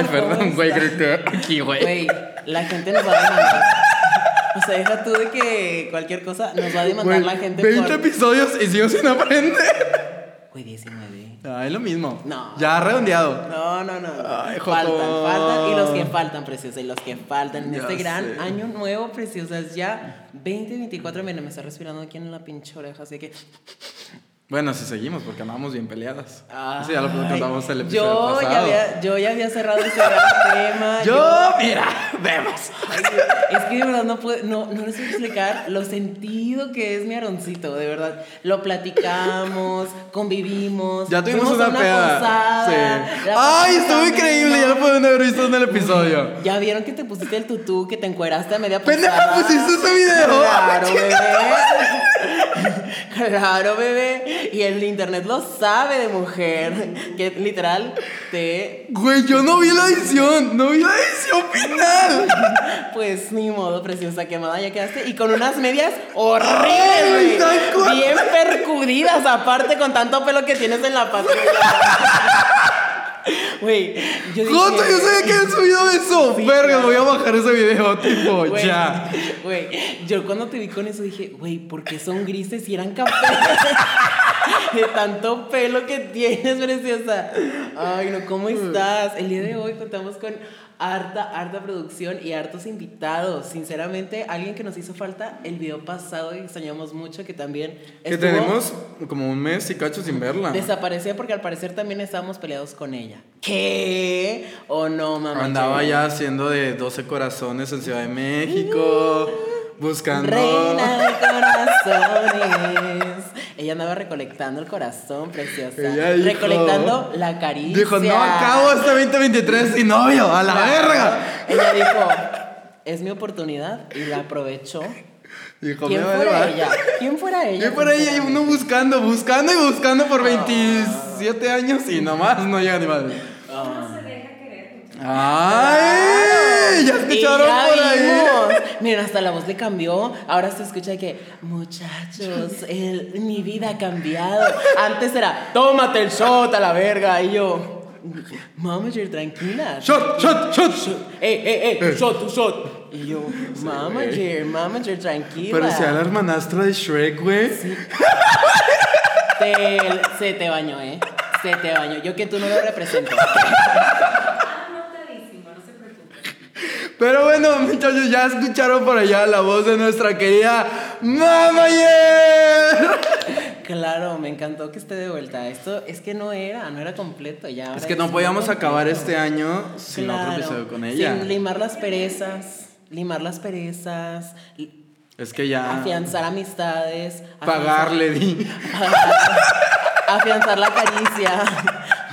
Ay, ¿cómo perdón, güey, estás? grité aquí, güey. Güey, la gente nos va a demandar. O sea, deja tú de que cualquier cosa nos va a demandar Güey, la gente 20 por... episodios y sigo sin aprender. Güey, 19. Ah, es lo mismo. No. Ya redondeado. No, no, no. Ay, faltan, faltan. Y los que faltan, preciosa. Y los que faltan en Ya este gran sé. año nuevo, preciosas. Ya 2024. Mira, me está respirando aquí en la pinche oreja. Así que. Bueno, si seguimos, porque andamos bien peleadas. Ay, Eso ya lo contamos el episodio yo pasado. ya, había, yo ya había cerrado ese gran tema. Yo, mira, vemos. Es que de verdad no, puedo, no, no les voy a explicar lo sentido que es mi aroncito, de verdad. Lo platicamos, convivimos. Ya tuvimos fuimos a una peda. posada, sí. Ay, estuvo increíble. Ya lo pueden haber visto en el episodio. Ya vieron que te pusiste el tutú, que te encueraste a media Pendeja, pusiste ese video. Claro, bebé. Claro, bebé. Y el internet lo sabe de mujer. Que literal te. Güey, yo no vi la edición. No vi la edición final. Pues ni modo, preciosa quemada, ya quedaste. Y con unas medias horribles, güey. Bien percudidas, aparte, con tanto pelo que tienes en la pata. Güey, yo dije. Joto, yo sabía que habían subido eso. Sí, Verga, voy a bajar ese video, tipo, ya. Güey, yo cuando te vi con eso dije, güey, ¿por qué son grises y eran cafés? De tanto pelo que tienes, preciosa. Ay, no, ¿cómo estás? El día de hoy contamos con harta, harta producción y hartos invitados. Sinceramente, alguien que nos hizo falta el video pasado y extrañamos mucho, que también Que estuvo- tenemos como un mes y cacho sin verla. Desaparecía porque al parecer también estábamos peleados con ella. ¿Qué? ¿O no, mamá? Andaba ya haciendo de 12 corazones en Ciudad de México. Buscando. Reina de corazones. Ella andaba recolectando el corazón, preciosa. Ella dijo- recolectando la caricia. Dijo, no acabo este 2023 sin novio, a la Claro. verga. Ella dijo, es mi oportunidad y la aprovechó. Dijo, ¿Quién me fuera ella? ¿Quién fuera ella? Y por ahí hay uno buscando, buscando y buscando por 27 años y nomás no llega ni madre. Ah. No se deja querer. muchachos. ¡Ay! Ya escucharon ya por ahí. vimos. Miren, hasta la voz le cambió. Ahora se escucha que, muchachos, el- mi vida ha cambiado. Antes era, tómate el shot a la verga. Y yo, mamager, tranquila. ¡Shot, shot, shot! ¡Eh, eh, eh! tu shot, shot! Y yo, mamager, mamager, tranquila. Parecía la hermanastra de Shrek, güey. Te- se te bañó, ¿eh? Se te bañó. Yo que tú no lo represento. Anotadísimo, no se preocupe. Pero bueno, muchachos, ya escucharon por allá la voz de nuestra querida Mamayer. Claro, me encantó que esté de vuelta. Esto es que no era, no era completo ya. ahora Es que no podíamos completo. acabar este año sin Claro, otro episodio con ella. Sin limar las perezas, limar las perezas, Es que ya. afianzar amistades, Pagarle, di. afianzar, afianzar la caricia.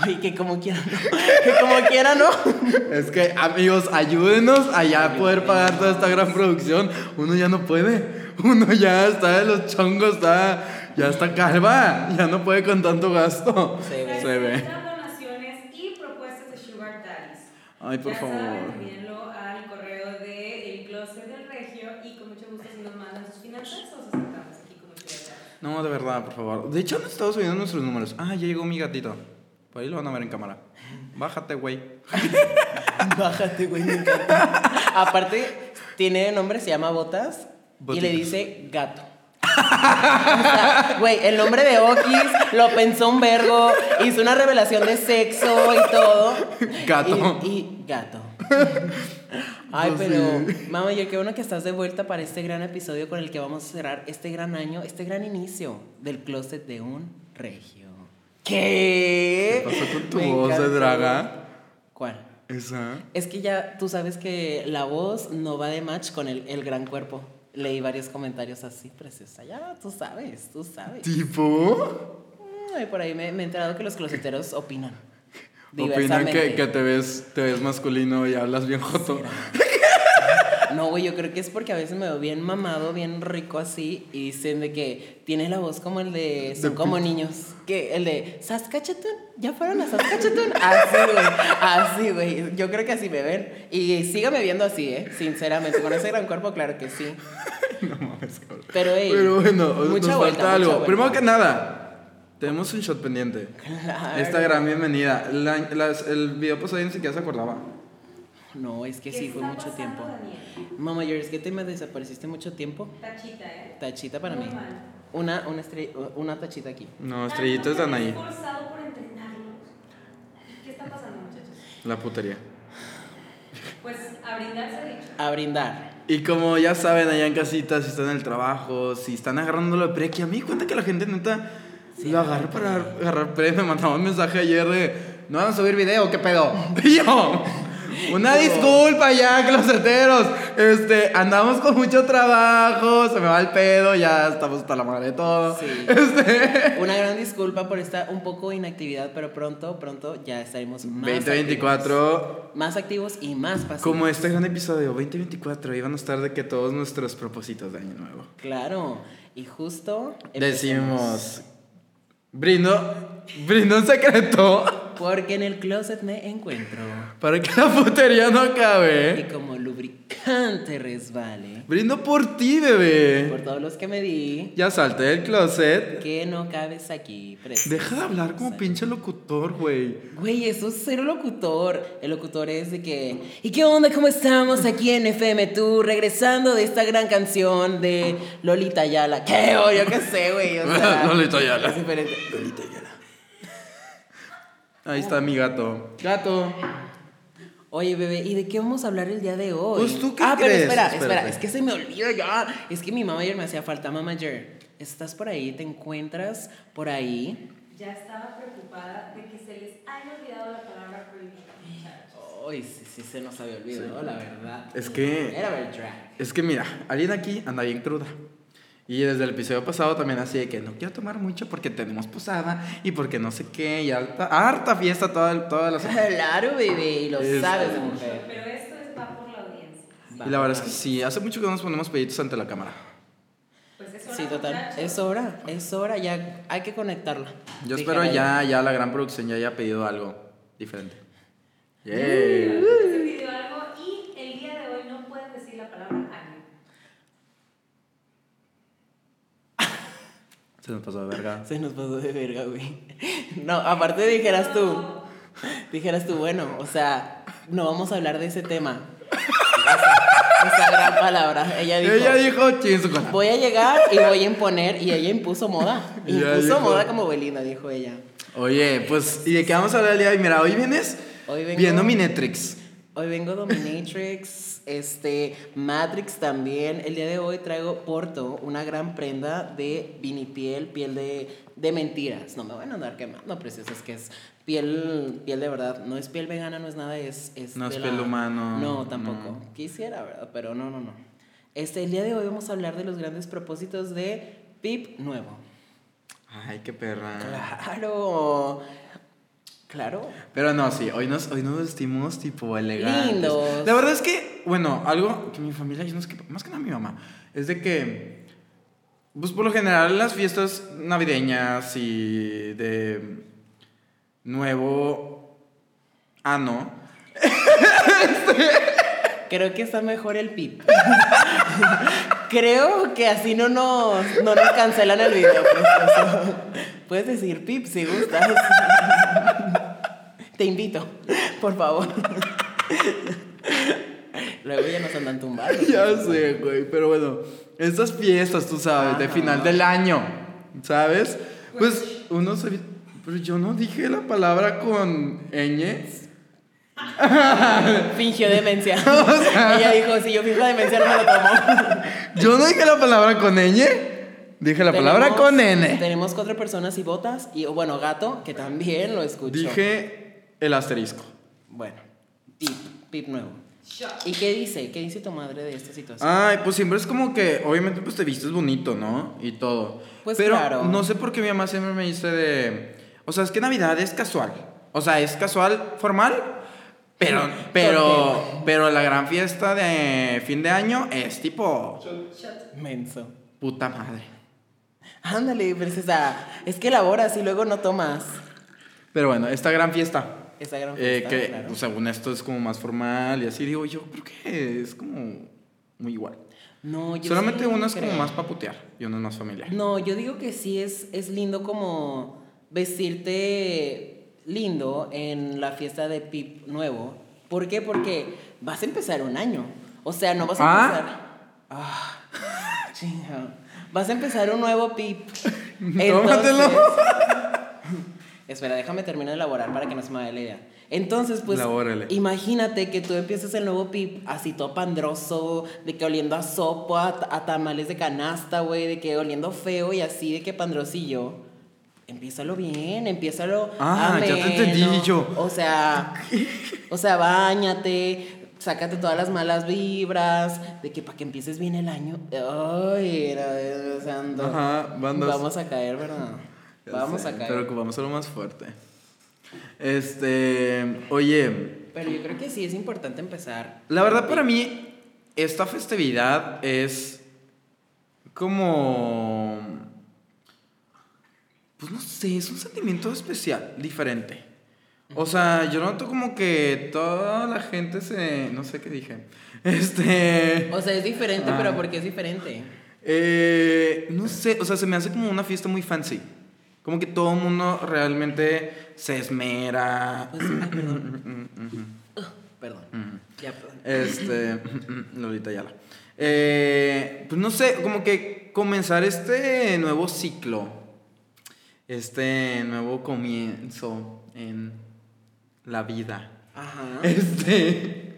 Y que como quiera no. Que como quiera no. Es que, amigos, ayúdenos a ya poder pagar toda esta gran producción. Uno ya no puede. Uno ya está de los chongos, está. Ya está calva. Ya no puede con tanto gasto. Se ve. Se ve. Donaciones y propuestas de Sugar Daddies. Ay, por ya favor. Saben, envíenlo al correo de El Closet del Regio y con mucho gusto si nos mandan sus finanzas. No, de verdad, por favor. De hecho, han estado subiendo nuestros números. Ah, ya llegó mi gatito. Por ahí lo van a ver en cámara. Bájate, güey. Bájate, güey, me encanta. Aparte, tiene nombre, se llama Botas. Y le dice gato. O sea, Güey, el nombre de Okis lo pensó un vergo, hizo una revelación de sexo y todo. Gato. Y, y gato. Ay, pero, sí. mamá, yo qué bueno que estás de vuelta para este gran episodio con el que vamos a cerrar este gran año, este gran inicio del closet de un regio. ¿Qué? ¿Qué pasó con tu Me voz de draga? ¿Cuál? Esa. Es que ya tú sabes que la voz no va de match con el, el gran cuerpo. Leí varios comentarios así, preciosa. Ya, tú sabes, tú sabes. ¿Tipo? Ay, por ahí me, me he enterado que los closeteros opinan. Opinan que, que te, ves, te ves masculino y hablas bien joto. No, güey, yo creo que es porque a veces me veo bien mamado, bien rico así, y dicen de que tiene la voz como el de Son como niños. Que el de Saskatchewan, ya fueron a Saskatchewan. Así, güey. Así, güey. Yo creo que así me ven. Y sígame viendo así, ¿eh? Sinceramente. Con ese gran cuerpo, claro que sí. No mames, cabrón. Pero, ey, Pero bueno, mucha nos vuelta, falta algo. mucha. Primero que nada, tenemos un shot pendiente. Claro. Esta gran bienvenida. La- las- el video pasado ni siquiera se acordaba. No, es que ¿Qué sí, fue mucho tiempo. Daniel? Mamá, yo es que te me desapareciste mucho tiempo. Tachita, ¿eh? Tachita para Muy mí. mal. Una, una, estre- una tachita aquí. No, estrellitas he ahí. esforzado por entrenarlos. ¿Qué está pasando, muchachos? La putería. Pues a brindar se ha dicho. A brindar. Y como ya saben, allá en casita, si están en el trabajo, si están agarrándolo de pre, que a mí cuenta que la gente neta Sí, lo agarra para agarrar pre. Me mandaba un mensaje ayer de, ¿no van a subir video? ¿Qué pedo? Y yo, una disculpa ya, closeteros. Este, andamos con mucho trabajo, se me va el pedo, ya estamos hasta la madre de todo. Sí. Este, Una gran disculpa por esta un poco inactividad, pero pronto, pronto ya estaremos más 2024, activos. Más activos y más pasivos. como este gran episodio, 2024, iban a estar de que todos nuestros propósitos de año nuevo. Claro. Y justo Decimos, brindo, brindo un secreto Porque en el closet me encuentro. para que la putería no Y acabe. como lubricante resbale. Brindo por ti, bebé. Por todos los que me di. Ya salte del closet. Que no cabes aquí. preciosa. Deja de hablar como pinche locutor, güey. Güey, eso es cero locutor. El locutor es de que. ¿Y qué onda? ¿Cómo estamos aquí en FM Tú? Regresando de esta gran canción de Lolita Ayala. ¿Qué? Yo qué sé, güey. O sea, Lolita Ayala. Es diferente. Lolita. Ahí está mi gato. Gato. Oye, bebé, ¿y de qué vamos a hablar el día de hoy? Pues, ¿tú qué ah, pero espera, Espérate. espera, es que se me olvida ya. Es que mi mamá ayer me hacía falta. Mamager, ¿estás por ahí? ¿Te encuentras por ahí? Ya estaba preocupada de que se les haya olvidado la palabra prohibida. Ay, sí, sí, se nos había olvidado, la verdad. Es que- Era ver drag. Es que mira, alguien aquí anda bien cruda. Y desde el episodio pasado también así de que no quiero tomar mucho porque tenemos posada y porque no sé qué y harta, harta fiesta toda, toda la semana. Claro, bebé, y lo Es- sabes mujer. Pero esto es va por la audiencia. Y la verdad es que sí, hace mucho que no nos ponemos peditos ante la cámara. Pues es hora, Sí, total. Es hora, es hora, ya hay que conectarla. Yo espero ya, ya la gran producción ya haya pedido algo diferente. Yeah. pidió algo y el día de hoy no pueden decir la palabra año. Se nos pasó de verga. Se nos pasó de verga, güey. No, aparte dijeras tú, dijeras tú, bueno, o sea, no vamos a hablar de ese tema. Esa, esa gran palabra. Ella dijo, Ella dijo, voy a llegar y voy a imponer, y ella impuso moda. Impuso dijo- moda como Belinda, dijo ella. Oye, pues, ¿y de qué vamos a hablar el día de hoy? Mira, hoy vienes Hoy vengo- viendo mi Netflix. Hoy vengo Dominatrix, este, Matrix también. El día de hoy traigo Porto, una gran prenda de vinipiel, piel de, de mentiras. No me van a andar quemando, preciosa, es que es piel, piel de verdad. No es piel vegana, no es nada, es... es No es piel humano, No, tampoco. no. Quisiera, ¿verdad? Pero no, no, no. Este, el día de hoy vamos a hablar de los grandes propósitos de Pip Nuevo. Ay, qué perra. Claro. Claro. Pero no, sí, hoy nos, hoy nos vestimos tipo elegantes. Lindos. La verdad es que, bueno, algo que mi familia, más que nada mi mamá, es de que, pues por lo general las fiestas navideñas y de nuevo ano, Creo que está mejor el pip. Creo que así no nos, no nos cancelan el video. precioso. Puedes decir pip si gustas. Te invito, por favor. Luego ya nos andan tumbando. ya sé, güey, pero bueno, estas fiestas, tú sabes, de final del año, ¿sabes? Pues uno se... Pero yo no dije la palabra con ñ. Fingió demencia. Ella dijo, si yo finjo demencia no me lo tomo. Yo no dije la palabra con ñ, dije la palabra con n. Tenemos cuatro personas y botas. Y bueno, gato, que también lo escuchó. Dije el asterisco. Bueno, pip, pip nuevo. ¿Y qué dice? ¿Qué dice tu madre de esta situación? Ay, pues siempre es como que, obviamente, pues te vistes bonito, ¿no? Y todo. Pues Pero claro. no sé por qué mi mamá siempre me dice de. O sea, es que Navidad es casual. O sea, es casual, formal. Pero, pero, pero la gran fiesta de fin de año es tipo. Menso. Puta madre. Ándale, princesa. Es que laboras y luego no tomas. Pero bueno, esta gran fiesta. Esa gran eh, fiesta, que, claro. pues, según esto es como más formal y así. Digo, yo creo que es como muy igual. No, yo Solamente sí uno es como creo. más para putear y uno es más familiar. No, yo digo que sí es, es lindo como vestirte lindo en la fiesta de Pip nuevo. ¿Por qué? Porque vas a empezar un año. O sea, no vas a Ah. empezar. Ah, chinga. Vas a empezar un nuevo PIP. Tómatelo. Espera, déjame terminar de elaborar para que no se me vaya la idea. Entonces, pues, Elabórale. imagínate que tú empiezas el nuevo PIP así todo pandroso, de que oliendo a sopa, a, a tamales de canasta, güey, de que oliendo feo y así, de que pandrosillo. Empiézalo bien, empiézalo Ah, ya te entendí, ameno. yo. O sea, o sea, bañate, sácate todas las malas vibras, de que para que empieces bien el año. Ay, era santo. Ajá, bandas. Vamos a caer, ¿verdad? Vamos sé, a caer. Pero que vamos a lo más fuerte. Este, oye, Pero yo creo que sí es importante empezar. la verdad para mí esta festividad es como pues no sé, es un sentimiento especial, diferente. O sea, yo noto como que toda la gente se no sé qué dije. Este, O sea, es diferente, Ah. pero ¿por qué es diferente? Eh, no sé, o sea, se me hace como una fiesta muy fancy. Como que todo el mundo realmente se esmera. Pues, perdón. Ya, perdón. Este, Lolita Yala. Eh, pues no sé, como que comenzar este nuevo ciclo, este nuevo comienzo en la vida. Ajá. Este.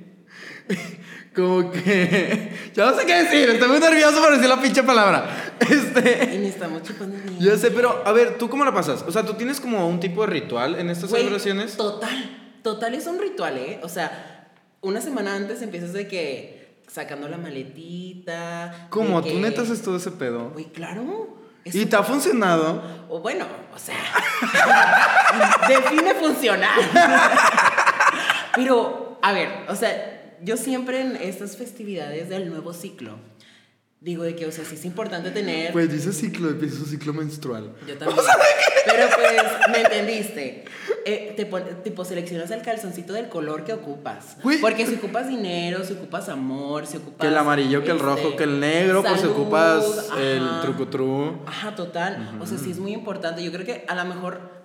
Como que. Ya no sé qué decir, estoy muy nervioso por decir la pinche palabra. Este. Y ni estamos chupando bien. Ya sé, pero a ver, ¿tú cómo la pasas? O sea, ¿tú tienes como un tipo de ritual en estas Güey, celebraciones? Total. Total es un ritual, ¿eh? O sea, una semana antes empiezas de que sacando la maletita. ¿Cómo? ¿Tú que- neta haces todo ese pedo? Güey, claro. Es ¿Y te ha funcionado? O bueno, o sea, define funcionar. Pero, a ver, o sea, yo siempre en estas festividades del nuevo ciclo digo de que, o sea, sí es importante tener. Pues dice ciclo, empieza un ciclo menstrual. yo también. Pero pues, ¿me entendiste? Eh, te pon- tipo, seleccionas el calzoncito del color que ocupas. Güey. Porque si ocupas dinero, si ocupas amor, si ocupas. Que el amarillo, que el este, rojo, que el negro, pues si salud, ocupas el ajá. trucutru. Ajá, total. O sea, sí es muy importante. Yo creo que a lo mejor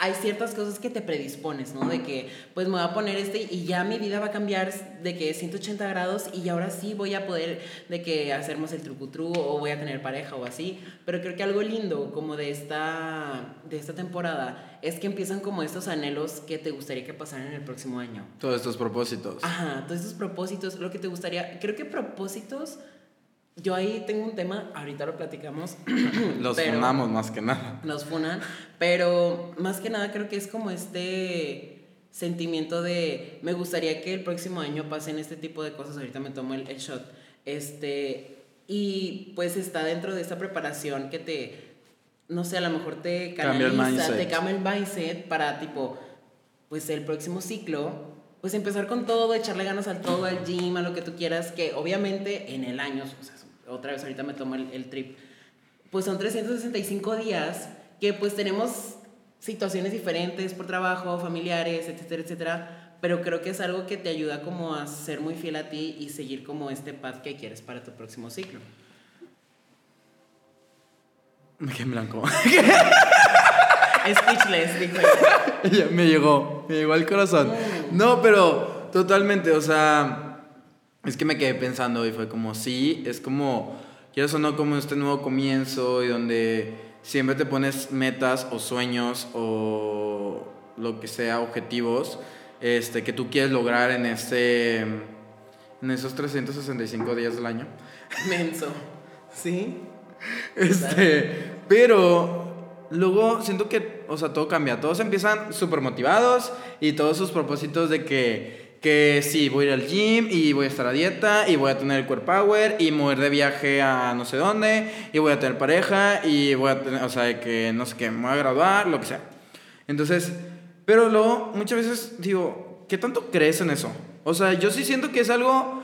hay ciertas cosas que te predispones, ¿no? De que, pues me voy a poner este y ya mi vida va a cambiar de que 180 grados y ahora sí voy a poder, de que hacernos el trucutru o voy a tener pareja o así. Pero creo que algo lindo como de esta, de esta temporada es que empiezan como estos anhelos que te gustaría que pasaran en el próximo año. Todos estos propósitos. Ajá, todos esos propósitos, lo que te gustaría, creo que propósitos, yo ahí tengo un tema, ahorita lo platicamos. Los fundamos más que nada. Nos funan, pero más que nada creo que es como este sentimiento de me gustaría que el próximo año pasen este tipo de cosas, ahorita me tomo el, el shot, este, y pues está dentro de esta preparación que te, no sé, a lo mejor te Cambia el canaliza, te cambia el mindset para tipo, pues el próximo ciclo, pues empezar con todo, echarle ganas al todo, al gym, a lo que tú quieras, que obviamente en el año, o sea, otra vez ahorita me tomo el, el trip, pues son 365 días que pues tenemos situaciones diferentes por trabajo, familiares, etcétera, etcétera, pero creo que es algo que te ayuda como a ser muy fiel a ti y seguir como este path que quieres para tu próximo ciclo. Me quedé en blanco. Speechless, dijo ella. Me llegó, me llegó al corazón. No, pero totalmente, o sea, es que me quedé pensando y fue como, sí, es como, quieres o no, como este nuevo comienzo y donde siempre te pones metas o sueños o lo que sea, objetivos, este, que tú quieres lograr en este, en esos 365 días del año. Menso. ¿Sí? Este, pero luego siento que, o sea, todo cambia. Todos empiezan súper motivados y todos sus propósitos de que, que sí, voy a ir al gym y voy a estar a dieta y voy a tener el core power y mover de viaje a no sé dónde y voy a tener pareja y voy a tener, o sea, que no sé qué, me voy a graduar, lo que sea. Entonces, pero luego muchas veces digo, ¿qué tanto crees en eso? O sea, yo sí siento que es algo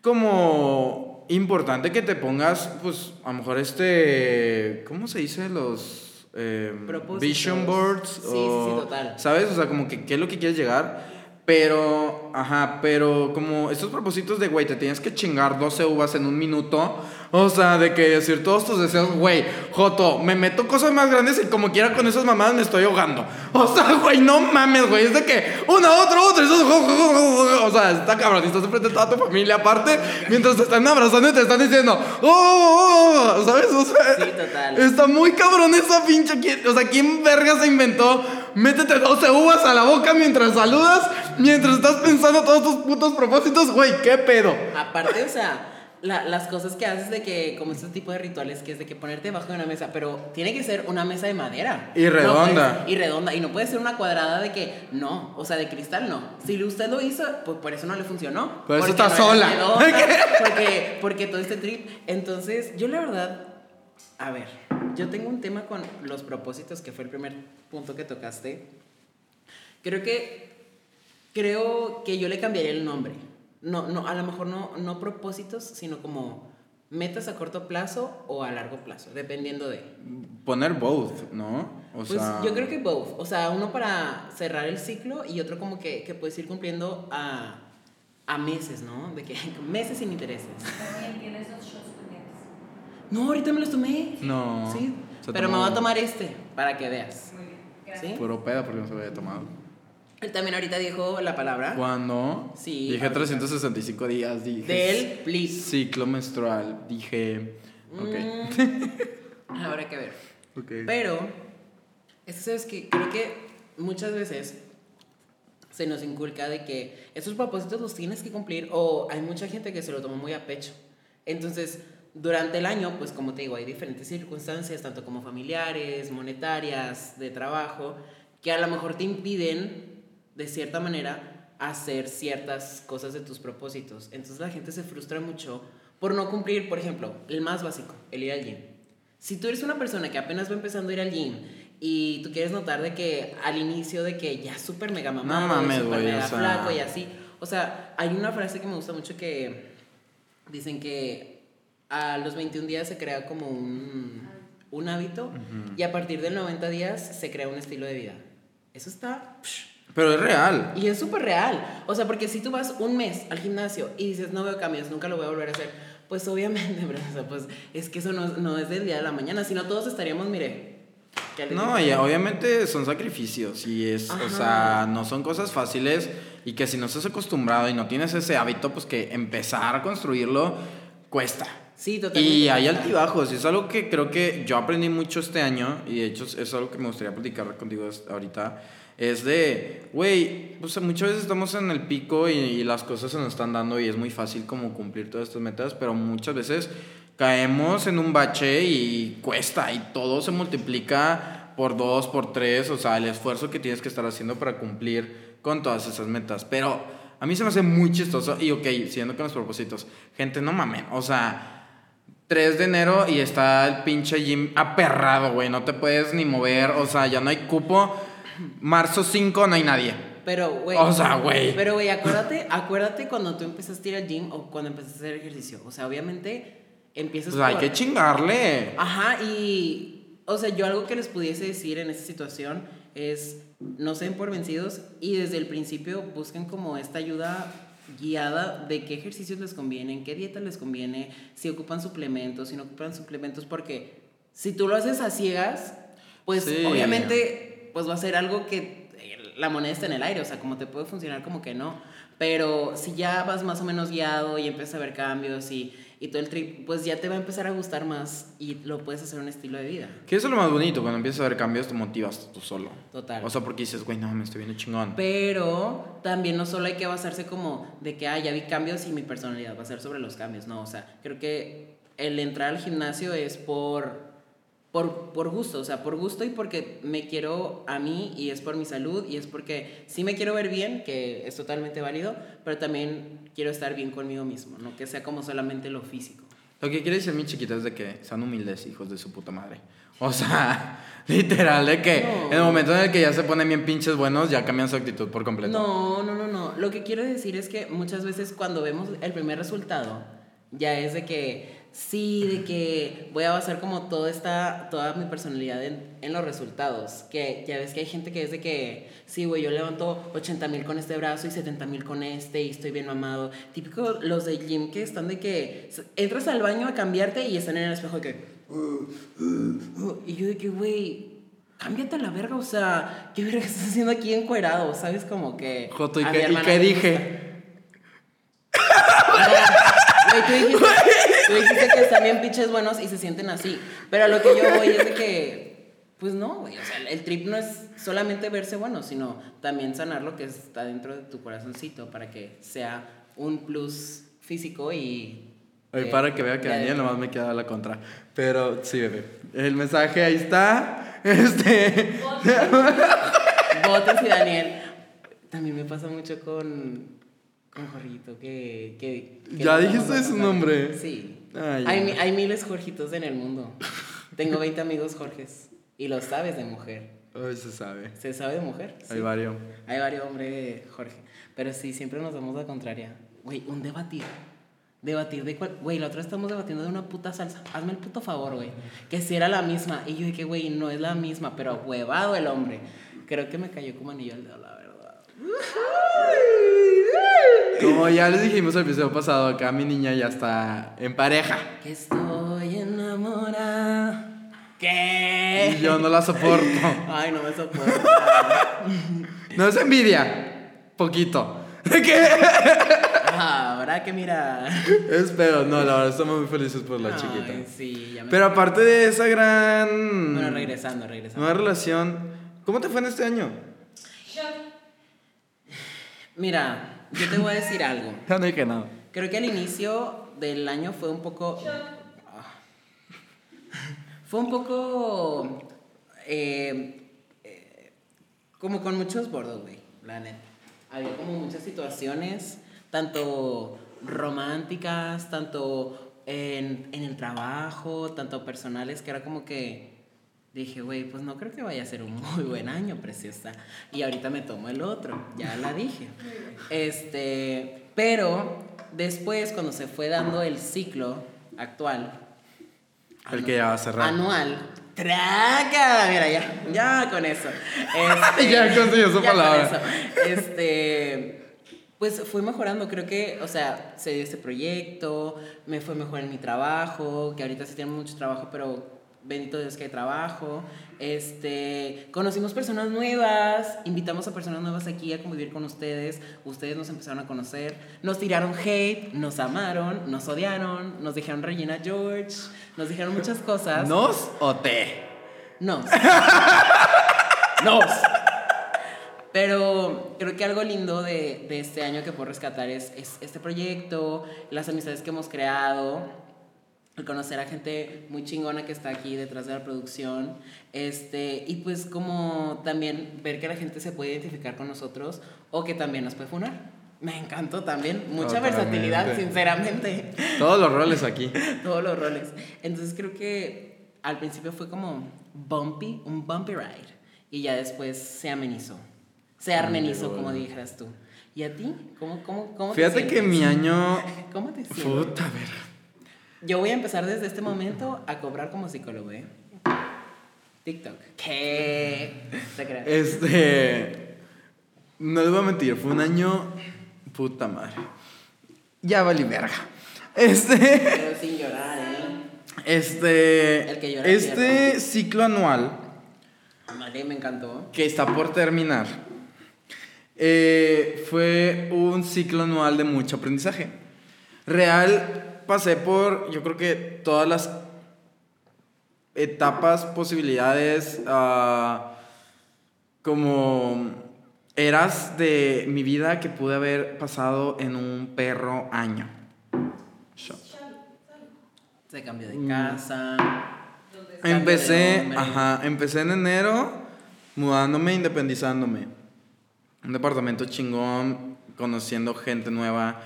como importante que te pongas, pues, a lo mejor este, ¿cómo se dice? Los eh, vision boards. Sí, sí, o, sí, total. ¿Sabes? O sea, como que qué es lo que quieres llegar. Pero, ajá, pero como estos propósitos de, güey, te tienes que chingar 12 uvas en un minuto. O sea, de que decir todos tus deseos, güey, Joto, me meto cosas más grandes y como quiera con esas mamadas me estoy ahogando. O sea, güey, no mames, güey. Es de que una, otra, otra. eso es- O sea, está cabrón. Y estás enfrente de toda tu familia aparte, mientras te están abrazando y te están diciendo, oh, oh, oh", ¿sabes? O sea, Sí, total. Está muy cabrón esa pinche. ¿quién- O sea, ¿quién verga se inventó? Métete 12 uvas a la boca mientras saludas, mientras estás pensando todos tus putos propósitos, güey, ¿qué pedo? Aparte, o sea, la- las cosas que haces de que, como este tipo de rituales, que es de que ponerte debajo de una mesa, pero tiene que ser una mesa de madera. Y No redonda. puede- y redonda. Y no puede ser una cuadrada de que, no, o sea, de cristal no. Si usted lo hizo, pues por eso no le funcionó. Por eso está no sola. redonda, porque, porque todo este trip. Entonces, yo la verdad, a ver, yo tengo un tema con los propósitos, que fue el primer punto que tocaste. Creo que creo que yo le cambiaría el nombre. No, no, a lo mejor no, no propósitos, sino como metas a corto plazo o a largo plazo, dependiendo de. Poner both, ¿no? O Pues sea. yo creo que both. O sea, uno para cerrar el ciclo y otro como que, que puedes ir cumpliendo a, a meses, ¿no? De que meses sin intereses. También tiene esos shots pendientes. No, ahorita me los tomé. No. Sí. Pero me voy a tomar este para que veas. Muy bien. Gracias. ¿Sí? Puro pedo porque no se había tomado. Él también ahorita dijo la palabra Cuando Sí, dije ahorita. 365 días, dije. del please. Ciclo menstrual, dije. Ok. Mm, habrá que ver. Ok. Pero, es que sabes que creo que muchas veces se nos inculca de que esos propósitos los tienes que cumplir o hay mucha gente que se lo toma muy a pecho. Entonces, durante el año, pues como te digo, hay diferentes circunstancias, tanto como familiares, monetarias, de trabajo, que a lo mejor te impiden, de cierta manera, hacer ciertas cosas de tus propósitos. Entonces la gente se frustra mucho por no cumplir, por ejemplo, el más básico, el ir al gym. Si tú eres una persona que apenas va empezando a ir al gym y tú quieres notar de que al inicio de que ya súper mega mamado, mames, súper güey, mega o sea- flaco y así, o sea, hay una frase que me gusta mucho que dicen que a los 21 días se crea como un, un hábito y a partir del 90 días se crea un estilo de vida. Eso está... psh, Pero es real. y es súper real. O sea, porque si tú vas un mes al gimnasio y dices, no veo cambios, nunca lo voy a volver a hacer, pues obviamente, ¿verdad? O sea, pues es que eso no, no es del día de la mañana, sino todos estaríamos, mire. No, digo, y obviamente son sacrificios y es, o sea, no son cosas fáciles y que si no estás acostumbrado y no tienes ese hábito, pues que empezar a construirlo cuesta. Sí, totalmente. Y hay altibajos, y es algo que creo que yo aprendí mucho este año, y de hecho es algo que me gustaría platicar contigo ahorita, es de, güey, pues muchas veces estamos en el pico y, y las cosas se nos están dando y es muy fácil como cumplir todas estas metas, pero muchas veces caemos en un bache y cuesta, y todo se multiplica por dos, por tres, o sea, el esfuerzo que tienes que estar haciendo para cumplir con todas esas metas, pero a mí se me hace muy chistoso, y ok, siguiendo con los propósitos, gente, no mamen, o sea... 3 de enero y está el pinche gym aperrado, güey. No te puedes ni mover. O sea, ya no hay cupo. Marzo 5 no hay nadie. Pero, güey. O sea, güey. Pero, güey, acuérdate, acuérdate cuando tú empezaste a ir al gym o cuando empezaste a hacer ejercicio. O sea, obviamente empiezas Pues hay por- que chingarle. Ajá, y. O sea, yo algo que les pudiese decir en esta situación es: no se den por vencidos y desde el principio busquen como esta ayuda guiada de qué ejercicios les conviene, qué dieta les conviene, si ocupan suplementos, si no ocupan suplementos, porque si tú lo haces a ciegas, pues Sí. obviamente pues va a ser algo que la moneda está en el aire, o sea, como te puede funcionar como que no. Pero si ya vas más o menos guiado y empiezas a ver cambios y, y todo el trip, pues ya te va a empezar a gustar más y lo puedes hacer un estilo de vida. Que eso es lo más bonito. Cuando empiezas a ver cambios, te motivas tú solo. Total. O sea, porque dices, güey, no, me estoy viendo chingón. Pero también no solo hay que basarse como de que, ah, ya vi cambios y mi personalidad va a ser sobre los cambios. No, o sea, creo que el entrar al gimnasio es por, por, por gusto, o sea, por gusto y porque me quiero a mí y es por mi salud y es porque sí me quiero ver bien, que es totalmente válido, pero también quiero estar bien conmigo mismo, no que sea como solamente lo físico. Lo que quiere decir mi chiquita es de que sean humildes, hijos de su puta madre. O sea, literal, de que No. en el momento en el que ya se ponen bien pinches buenos, ya cambian su actitud por completo. No, no, no, no. Lo que quiero decir es que muchas veces cuando vemos el primer resultado, ya es de que sí, de que voy a basar como toda esta, toda mi personalidad en, en los resultados. Que ya ves que hay gente que es de que, sí, güey, yo levanto 80 mil con este brazo y 70 mil con este y estoy bien mamado. Típico los de gym que están de que entras al baño a cambiarte y están en el espejo de que... Y yo de que, güey, cámbiate a la verga, o sea, ¿qué verga estás haciendo aquí encuerado? ¿Sabes? Como que... Joto, ¿y qué, ¿y qué dije? Güey, tú dijiste, tú dijiste que están bien pinches buenos y se sienten así. Pero a lo que yo voy es de que, pues no, güey. O sea, el trip no es solamente verse bueno, sino también sanar lo que está dentro de tu corazoncito para que sea un plus físico y. Oye, para que vea que Daniel nomás me queda la contra. Pero sí, bebé. El mensaje ahí está. Este. Botes y Daniel. También me pasa mucho con. Con Jorgito, que. que, que Ya dijiste vamos su nombre. Sí. Ay, hay, hay miles Jorgitos en el mundo. Tengo 20 amigos Jorges. Y lo sabes de mujer. Hoy se sabe. ¿Se sabe de mujer? Hay varios. Hay varios hombres Jorge. Pero sí, siempre nos damos la contraria. Güey, un debatir. Debatir de cuál. Güey, la otra vez estamos debatiendo de una puta salsa. Hazme el puto favor, güey. Que si era la misma. Y yo dije, güey, no es la misma, pero huevado el hombre. Creo que me cayó como anillo al dedo, la verdad. Como ya les dijimos el episodio pasado, acá mi niña ya está en pareja. Que estoy enamorada. ¿Qué? Y yo no la soporto. Ay, no me soporta. No es envidia. Poquito. ¿Qué? Ah, Habrá que mirar. Espero, no, la verdad estamos muy felices por la Ay, chiquita. sí, ya me. Pero aparte de esa gran. Bueno, regresando, regresando. Nueva relación. ¿Cómo te fue en este año? Mira, yo te voy a decir algo. No dije nada. Creo que al inicio del año fue un poco. Ah. Fue un poco. eh, eh, como con muchos bordos, güey, la neta. Había como muchas situaciones, tanto románticas, tanto en, en el trabajo, tanto personales, que era como que. Dije, güey, pues no creo que vaya a ser un muy buen año, preciosa. Y ahorita me tomo el otro, ya la dije. Este, pero después, cuando se fue dando el ciclo actual, El que ya va a cerrar. anual, traca, mira, ya, ya con eso. Este, Ya consiguió su ya con palabra. eso. Este, pues fui mejorando, creo que, o sea, se dio este proyecto, me fue mejor en mi trabajo, que ahorita sí tengo mucho trabajo, pero bendito Dios que hay trabajo. Este, conocimos personas nuevas, invitamos a personas nuevas aquí a convivir con ustedes, ustedes nos empezaron a conocer, nos tiraron hate, nos amaron, nos odiaron, nos dijeron Regina George, nos dijeron muchas cosas. ¿Nos o te? Nos. Nos. Pero creo que algo lindo de, de este año que puedo rescatar es, es este proyecto, las amistades que hemos creado, conocer a gente muy chingona que está aquí detrás de la producción, este, y pues como también ver que la gente se puede identificar con nosotros o que también nos puede funar. Me encantó también, mucha Totalmente. versatilidad, sinceramente Todos los roles aquí. todos los roles. Entonces creo que al principio fue como bumpy, un bumpy ride. Y ya después se amenizó. Se armenizó, como dijeras tú. ¿Y a ti? ¿Cómo, cómo, cómo te Fíjate que sientes? mi año. ¿Cómo te sientes? Puta, ver. Yo voy a empezar desde este momento a cobrar como psicólogo, ¿eh? TikTok. ¿Qué? ¿Te? Este. No les voy a mentir, fue un año. Puta madre. Ya valí verga. Este. Pero sin llorar, ¿eh? Este. El que llora Este ciclo anual Vale, me encantó. que está por terminar eh, fue un ciclo anual de mucho aprendizaje. Real, pasé por, yo creo que todas las etapas, posibilidades, ah, como eras de mi vida que pude haber pasado en un perro año. Se cambió Mm. de casa. Cambio de Empecé, ajá, empecé en enero mudándome, independizándome. Un departamento chingón, conociendo gente nueva,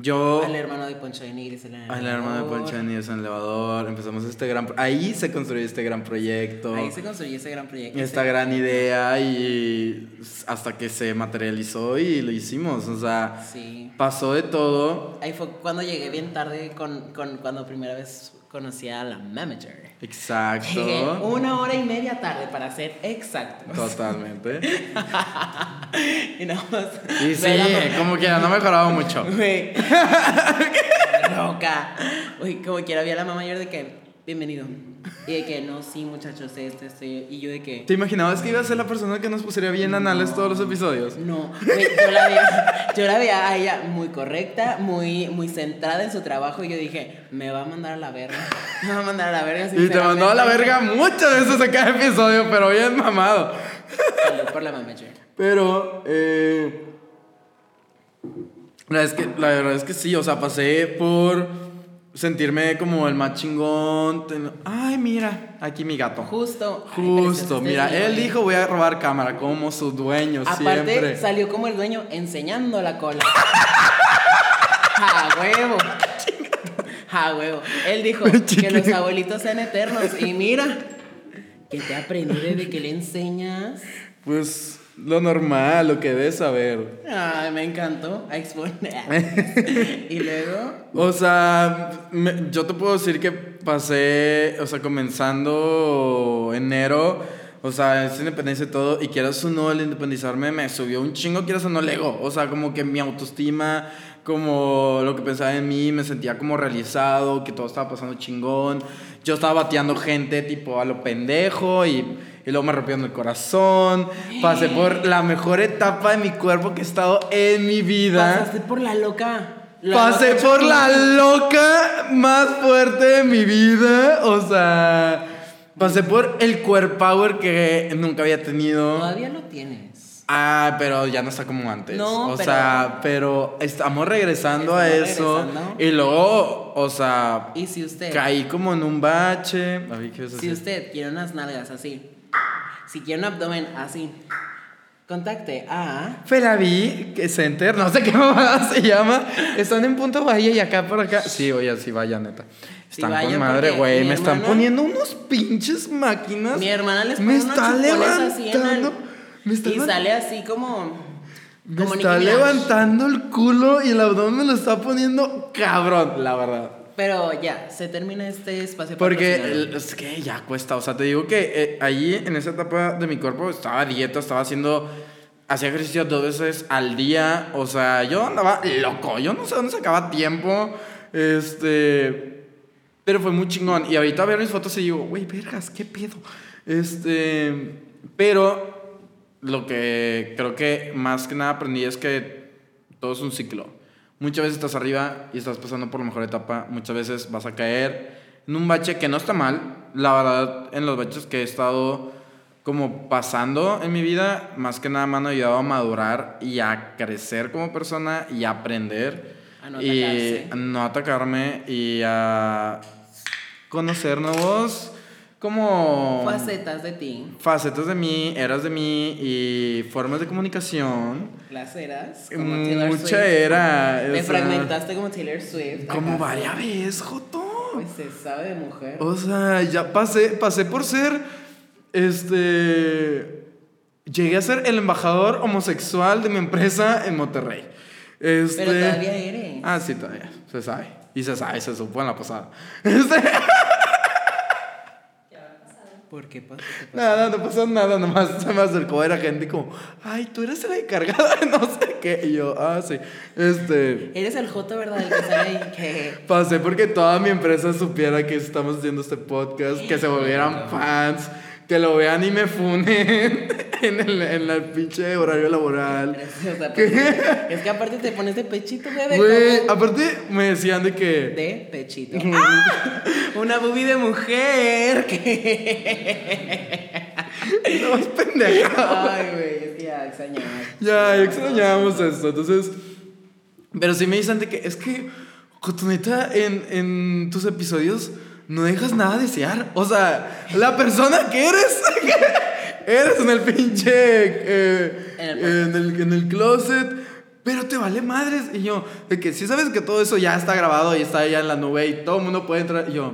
Yo. Al hermano de Poncho de Nigris en el Al hermano de. Poncho de Nigris en el elevador. Empezamos este gran. Ahí se construyó este gran proyecto. Ahí se construyó ese gran proyecto. esta gran idea y hasta que se materializó y lo hicimos. O sea, Sí. pasó de todo. Ahí fue cuando llegué bien tarde con, con cuando primera vez conocí a la manager. Llegué Exacto. una hora y media tarde para ser exacto. Totalmente. y nada más. Y sí, como que ya no mejoraba mucho. Güey. Loca. Uy, como quiera, vi a la mamá mayor de que, bienvenido. Y de que, no, sí, muchachos, este, este. Y yo de que, ¿Te imaginabas que iba a ser la persona que nos pusiera bien anales todos los episodios? no. Yo la veía, yo la veía a ella muy correcta, muy, muy centrada en su trabajo. Y yo dije, me va a mandar a la verga. Me va a mandar a la verga. Y te mandó a la verga muchas veces a cada episodio, pero bien mamado. Salud por la manager. Pero, eh, la, verdad es que, la verdad es que sí, o sea, pasé por sentirme como el más chingón. Ay, mira, aquí mi gato. Justo. Justo, mira, él dijo voy a robar cámara como su dueño Aparte, siempre. salió como el dueño enseñando la cola. ¡A huevo! ¡A huevo! Él dijo que los abuelitos sean eternos. Y mira, que te aprendí desde que le enseñas. Pues lo normal, lo que debes saber. Ay, me encantó. A exponer. y luego. O sea, me- yo te puedo decir que pasé, o sea, comenzando enero, o sea, es independencia y todo, y quieras o no, el independizarme me subió un chingo, quieras o no, el ego. O sea, como que mi autoestima, como lo que pensaba en mí, me sentía como realizado, que todo estaba pasando chingón. Yo estaba bateando gente tipo a lo pendejo y, y luego me rompieron el corazón. Pasé por la mejor etapa de mi cuerpo que he estado en mi vida. Pasaste por la loca. La Pasé loca por la loca más fuerte de mi vida. O sea, pasé por el core power que nunca había tenido. Todavía lo tienes. Ah, pero ya no está como antes. No, o pero- sea, pero estamos regresando a eso. regresando. Y luego, o sea, Y si usted. caí como en un bache. A ver, ¿qué a Si usted quiere unas nalgas así. Si quiere un abdomen así. Contacte a. Felavi que Center, no sé qué mamada se llama. Están en Punto Bahía y acá por acá. Sí, oye, sí, vaya, neta. Sí, Están vaya, con madre, güey. Me están poniendo unos pinches máquinas. Mi hermana les Me unos está así en el- levantando. Me está, Y sale así como. me como está levantando el culo y el abdomen me lo está poniendo cabrón, la verdad. Pero ya, se termina este espacio Porque el- es que ya cuesta, o sea, te digo que eh, ahí en esa etapa de mi cuerpo estaba a dieta, estaba haciendo, hacía ejercicio dos veces al día, o sea, yo andaba loco, yo no sé dónde sacaba tiempo, este, pero fue muy chingón. Y ahorita veo mis fotos y digo, güey, vergas, qué pedo. Este, pero lo que creo que más que nada aprendí es que todo es un ciclo. Muchas veces estás arriba y estás pasando por la mejor etapa. Muchas veces vas a caer en un bache que no está mal. La verdad, en los baches que he estado como pasando en mi vida, más que nada me han ayudado a madurar y a crecer como persona y a aprender. A no y a no atacarme y a conocer nuevos como Facetas de ti. facetas de mí, eras de mí y formas de comunicación. Las eras. Como Taylor Mucha Swift. era. Te fragmentaste como Taylor Swift. Como varias veces, Joto. Pues se sabe de mujer. O sea, ya pasé, pasé por ser. Este. Llegué a ser el embajador homosexual de mi empresa en Monterrey. Este, Pero todavía eres. Ah, sí, todavía. Se sabe. Y se sabe, se supo en la pasada. Este, ¿Por qué pasa? ¿Qué pasa? nada, no pasó nada. Nomás se me acercó. Era gente como, ay, tú eres la encargada de no sé qué. Y yo, ah, sí. Este. Eres el Joto, ¿verdad? El que sale ahí que. Pasé porque toda mi empresa supiera que estamos haciendo este podcast, que se volvieran fans, que lo vean y me funen en el, en el pinche horario laboral. Pues, Es que aparte te pones de pechito, bebé. Güey, aparte me decían de que... De pechito. ¡Ah! Una boobie de mujer. Que... No, es pendeja. Ay, güey, es que ya extrañaba. Ya, ya extrañábamos esto. Entonces, pero sí me dicen de que es que, Cotoneta, en, en tus episodios no dejas nada a desear. O sea, la persona que eres, eres en el pinche, eh, En el en, el, en el closet. pero te vale madres. Y yo, de que si sabes que todo eso ya está grabado y está ya en la nube y todo el mundo puede entrar. Y yo,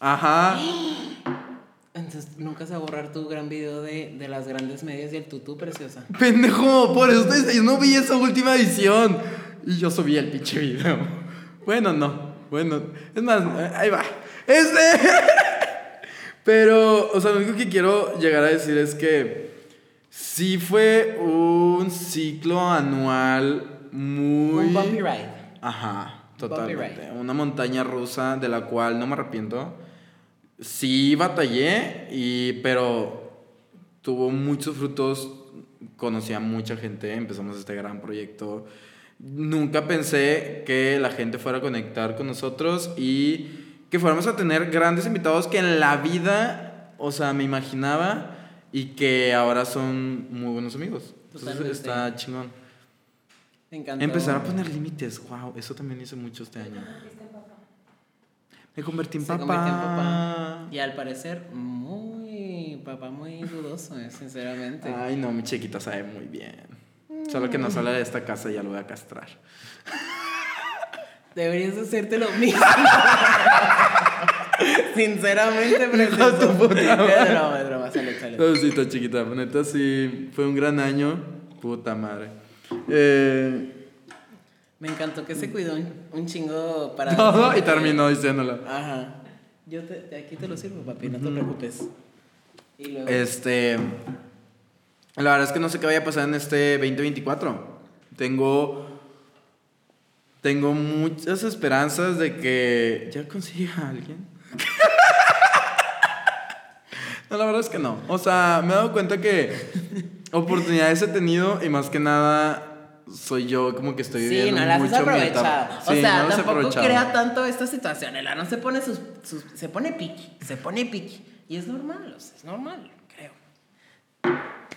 ajá. Entonces, nunca se va a borrar tu gran video de, de las grandes medias y el tutú, preciosa. Pendejo, por eso te yo no vi esa última edición. Y yo subí el pinche video. Bueno, no. Bueno, es más, ahí va. Este. Pero, o sea, lo único que quiero llegar a decir es que sí fue un ciclo anual muy. Un bumpy ride. Ajá, totalmente. ride. Una montaña rusa de la cual no me arrepiento. Sí batallé, y, pero tuvo muchos frutos. Conocí a mucha gente, empezamos este gran proyecto. Nunca pensé que la gente fuera a conectar con nosotros y que fuéramos a tener grandes invitados que en la vida, o sea, me imaginaba y que ahora son muy buenos amigos. Entonces está chingón. Me encantó. Empezar a poner límites, wow, eso también hice mucho este año. Me convertí en Se papá. convirtió en papá. Y al parecer, muy. Papá muy dudoso, eh, sinceramente. Ay, no, mi chiquita sabe muy bien. Solo que no sale de esta casa ya lo voy a castrar. Deberías hacerte lo mismo. Sinceramente, de tu puta Es madre. broma, es broma, sale, sale. Salucita chiquita, neta sí, fue un gran año. Puta madre. Eh, Me encantó que se cuidó un, chingo para. todo y terminó diciéndolo. Ajá. Yo te, te- aquí te lo sirvo, papi, no te preocupes. Y luego. Este. La verdad es que no sé qué vaya a pasar en este 2024. Tengo. Tengo muchas esperanzas de que ya consiga a alguien. no, la verdad es que no. O sea, me he dado cuenta que oportunidades he tenido y más que nada soy yo como que estoy Sí, viviendo no las has mucho aprovechado. O Sí, sea, no tampoco crea tanto esta situación. El no se pone sus, sus- se pone piqui, se pone piqui. Y es normal, o sea, es normal, creo.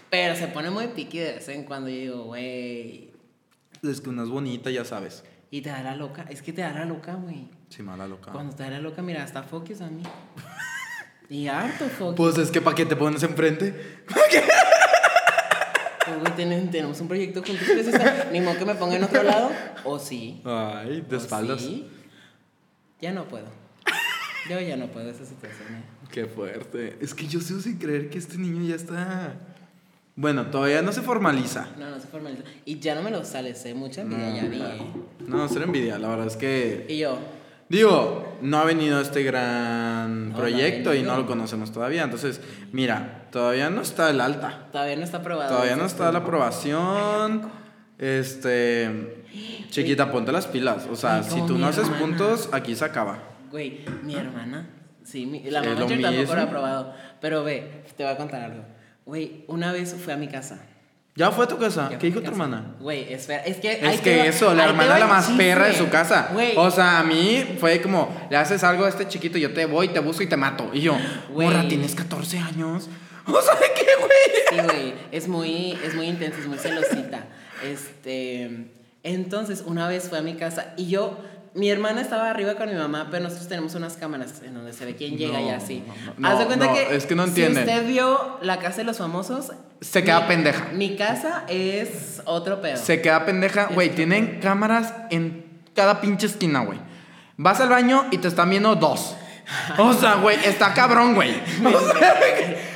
Pero se pone muy piqui de vez en cuando. Yo digo, güey. Es que una es bonita, ya sabes. Y te da la loca. Es que te da la loca, güey. Sí, mala loca. Cuando te da la loca, mira, hasta focus a mí. Y harto focus. Pues es que para qué te pones enfrente. Pues, güey, tienen- tenemos un proyecto juntos. pues, Ni modo que me ponga en otro lado. O sí. Ay, de espaldas. sí. Ya no puedo. Yo ya no puedo esa situación. eh. Qué fuerte. Es que yo sigo sin creer que este niño ya está. Bueno, todavía no se formaliza. No, no se formaliza. Y ya no me lo sale, sé mucha envidia, ya vi. eh. No, ser envidia, la verdad es que. Y yo, Digo, no ha venido este gran No, no ha proyecto y no lo conocemos todavía. Entonces, mira, todavía no está el alta. todavía no está aprobado. Todavía no está la aprobación. Este. Chiquita, ponte las pilas. O sea, Ay, si tú no haces hermana. puntos, aquí se acaba. Güey, mi hermana. Sí, mi, la mamá tampoco lo ha aprobado. Pero ve, te voy a contar algo. Güey, una vez fue a mi casa. ¿Ya fue a tu casa? Ya ¿Qué dijo tu hermana? Güey, espera, es que. Es va- que eso, la hermana es la más perra de su casa. Güey, O sea, a mí fue como, le haces algo a este chiquito, yo te voy, te busco y te mato. Y yo, Güey. morra, tienes 14 años. O sea, ¿de qué, güey? Sí, güey, es muy, es muy intensa, es muy celosita. Este, entonces, una vez fue a mi casa y yo, mi hermana estaba arriba con mi mamá, pero nosotros tenemos unas cámaras en donde se ve quién llega y así. no, Haz de cuenta no, que es que no entienden. Si usted vio la casa de los famosos, Se queda mi- pendeja. Mi casa es otro pedo. Se queda pendeja. Güey, tienen cámaras en cada pinche esquina, güey. Vas al baño y te están viendo dos. O sea, güey, está cabrón, güey. O sea,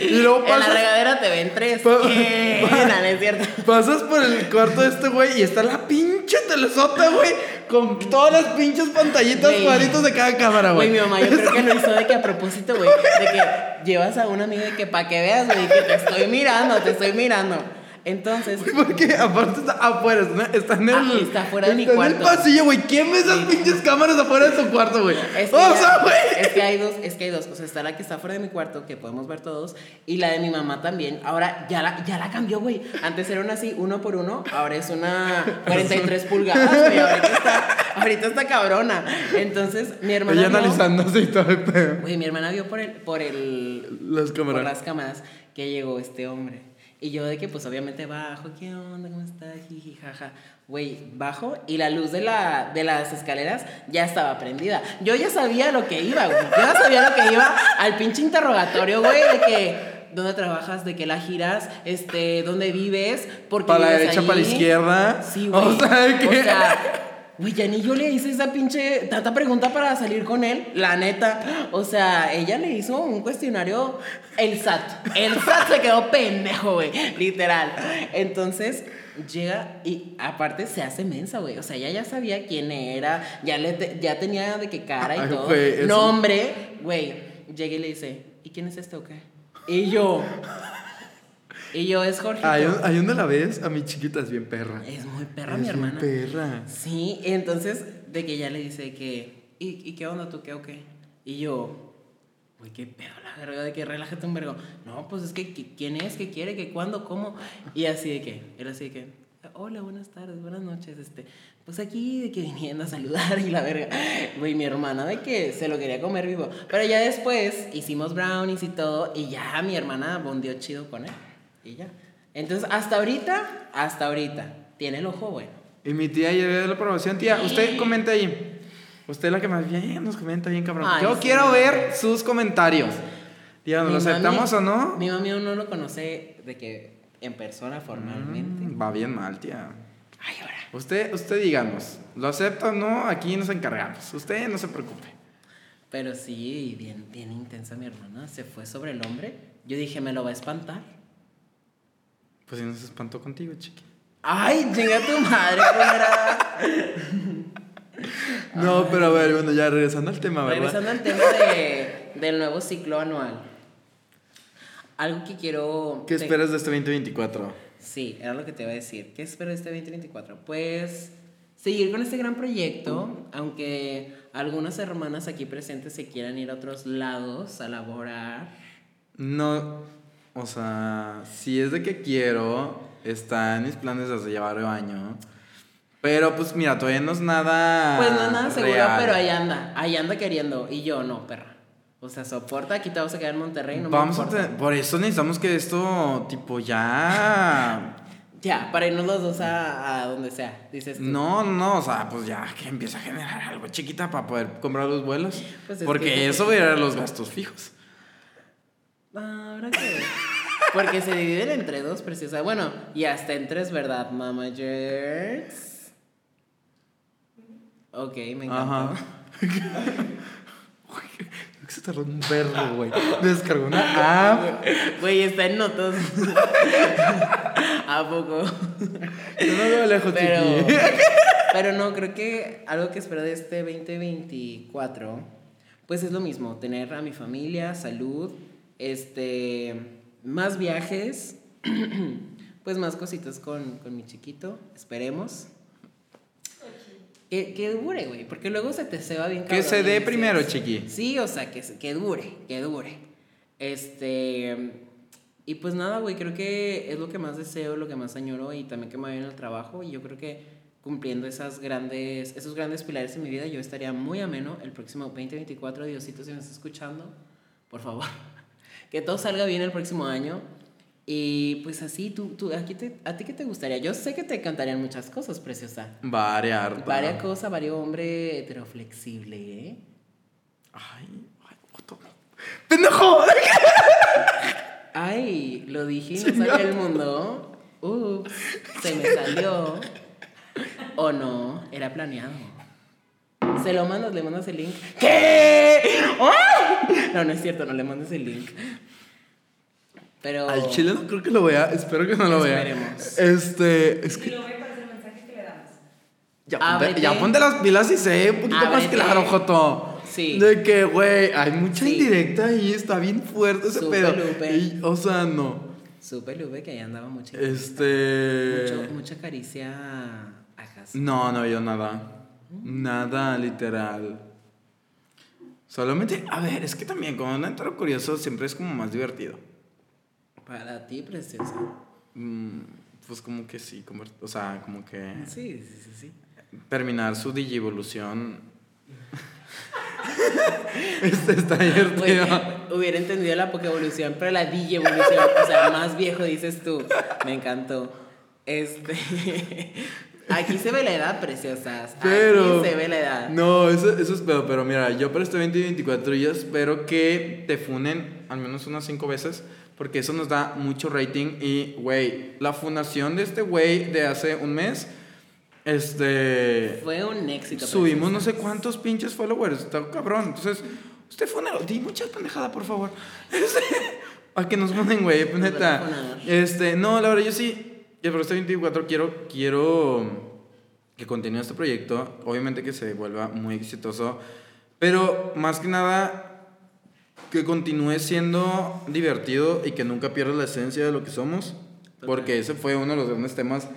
y luego en la pasas, regadera te ven tres. Pa- No, no es cierto. pasas por el cuarto de este güey y está la pinche telesota, güey. Con todas las pinches pantallitas, Güey. cuadritos de cada cámara, Güey, güey. mi mamá, yo creo que lo hizo de que a propósito, güey. De que llevas a una amiga y que para que veas, güey, que te estoy mirando, te estoy mirando. Entonces, Porque aparte está afuera, está, en el. Ah, está afuera de mi está cuarto. en el pasillo, güey. ¿Quién ve esas pinches cámaras afuera de su cuarto, güey? es que, O sea, güey. es que hay dos, es que hay dos. O sea, está la que está fuera de mi cuarto, que podemos ver todos, y la de mi mamá también. Ahora ya la, ya la cambió, güey. Antes era una así, uno por uno, ahora es una 43 pulgadas, güey. Ahorita está, ahorita está cabrona. Entonces, mi hermana. Ella vio- analizándose y todo el pedo. Güey, mi hermana vio por el, por el, Las por cámaras. las cámaras que llegó este hombre. Y yo de que pues obviamente bajo, ¿qué onda? ¿Cómo estás? Jiji, jaja. Güey, bajo y la luz de, la, de las escaleras ya estaba prendida. Yo ya sabía lo que iba, güey. Yo ya sabía lo que iba al pinche interrogatorio, güey, de que dónde trabajas, de qué la giras, este, dónde vives, porque Para la derecha, para la izquierda. Sí, güey. O sea, que. O sea, güey, ya ni yo le hice esa pinche tanta pregunta para salir con él, la neta. O sea, ella le hizo un cuestionario, el SAT. El SAT se quedó pendejo, güey, literal. Entonces, llega y aparte se hace mensa, güey. O sea, ella ya sabía quién era, ya, le te- ya tenía de qué cara y Ay, todo. eso- Nombre, güey. Llega y le dice, ¿y quién es este o qué? Y yo. Y yo, es Jorge. Ahí, ahí donde la ves, a mi chiquita es bien perra. Es muy perra, Es mi hermana. perra. Sí, entonces, de que ella le dice que, ¿y, y qué onda tú, qué o qué? Y yo, güey, qué pedo la verga, de que relájate un vergo. No, pues es que, ¿qui- ¿quién es? ¿Qué quiere? ¿Qué cuándo? ¿Cómo? Y así de que, él así de que, hola, buenas tardes, buenas noches, este, pues aquí de que viniendo a saludar y la verga. Güey, mi hermana de que se lo quería comer vivo. Pero ya después hicimos brownies y todo, y ya mi hermana bondió chido con él. Y ya. Entonces, hasta ahorita, hasta ahorita, tiene el ojo bueno. Y mi tía ya dio la aprobación. Tía, usted comenta ahí. Usted es la que más bien nos comenta bien, cabrón. Ay, Yo sí. quiero ver sus comentarios. Mi ¿lo aceptamos mami- o no? Mi aún no lo conoce de que en persona formalmente. Mm, va bien mal, tía. Ay, ahora. Usted, usted díganos, ¿lo acepta o no? Aquí nos encargamos. Usted no se preocupe. Pero sí, bien, bien intensa mi hermana. Se fue sobre el hombre. Yo dije, me lo va a espantar. Pues si no se espantó contigo, chiqui. Ay, chinga tu madre. No, pero a ver, bueno, ya regresando al tema, ¿verdad? Regresando al tema de, del nuevo ciclo anual. Algo que quiero. ¿Qué te- esperas de este 2024? Sí, era lo que te iba a decir. ¿Qué espero de este 2024? Pues seguir con este gran proyecto, aunque algunas hermanas aquí presentes se quieran ir a otros lados a laborar. No, o sea, si es de que quiero, está en mis planes desde ya varios años. Pero pues mira, todavía no es nada. Pues no es nada seguro, real. pero ahí anda, ahí anda queriendo. Y yo no, perra. O sea, soporta, aquí te vas a quedar en Monterrey, no Vamos me a tener- por eso necesitamos que esto, tipo, ya. Ya, para irnos los dos a, a donde sea, dices tú. No, no, o sea, pues ya que empiece a generar algo chiquita para poder comprar los vuelos. Pues es porque que- eso va a ir a los gastos fijos. Ah, que ver. Porque se dividen entre dos, preciosa. Bueno, y hasta en tres, ¿verdad, mamagers? Ok, me encantó. Ajá. Uy, creo que se tardó un perro, güey. Descargó una app. Güey, está en notas. ¿A poco? Yo no veo lejos, Pero, chiqui. pero no, creo que algo que espero de este 2024, pues es lo mismo, tener a mi familia, salud, este, más viajes, pues más cositas con, con mi chiquito, esperemos. Que, que dure, güey, porque luego se te se va bien Que se dé primero, chiqui. Sí, o sea, que, que dure, que dure. Este. Y pues nada, güey, creo que es lo que más deseo, lo que más añoro y también que me vaya en el trabajo. Y yo creo que cumpliendo esas grandes, esos grandes pilares en mi vida, yo estaría muy ameno el próximo 2024. Diosito, si me estás escuchando, por favor, que todo salga bien el próximo año. Y pues así, tú, tú, aquí te, ¿a ti qué te gustaría? Yo sé que te cantarían muchas cosas, preciosa. Variar. Varia cosa, vario hombre heteroflexible, ¿eh? Ay, ay, puto. ¡Pendejo! Ay, lo dije y no salió el mundo. Ups, se me salió. O no, era planeado. Se lo mandas, le mandas el link. ¿Qué? ¡Ah! No, no es cierto, no le mandes el link. Pero. Al chile no creo que lo vea. Espero que no lo vea. Esperemos. Este. Es que. lo ve, parece el mensaje que le damos. Ya ponte, Ábrete. ya ponte las pilas y sé un poquito más Ábrete. claro, Joto. Sí. De que, güey, hay mucha Sí. indirecta ahí, está bien fuerte ese Súper, pedo. Lupe. Y, o sea, no. Supe, Lube, que ahí andaba mucha. Este. mucho- mucha caricia a casa. No, no veo nada. Nada, literal. Solamente, a ver, es que también cuando un entero curioso siempre es como más divertido. Para ti, preciosa. Mm, pues como que sí, como- o sea, como que Sí, sí, sí, sí. terminar su digivolución. este está divertido. hubiera entendido la Pokevolución, pero la Digievolución, o sea, más viejo dices tú. Me encantó. Este. Aquí se ve la edad, preciosas. Pero. Aquí se ve la edad. No, eso, eso espero. Pero mira, yo para este 2024 yo espero que te funen al menos unas cinco veces porque eso nos da mucho rating. Y, güey, la fundación de este güey de hace un mes, este. Fue un éxito. Subimos no sé cuántos pinches followers, está cabrón. Entonces, usted fue di mucha pendejada, por favor. Este, a que nos ponen, güey, neta. Este, no, la verdad, yo sí, ya por este 24 quiero, quiero que continúe este proyecto. Obviamente que se vuelva muy exitoso, pero más que nada que continúe siendo divertido y que nunca pierda la esencia de lo que somos. Porque ese fue uno de los grandes temas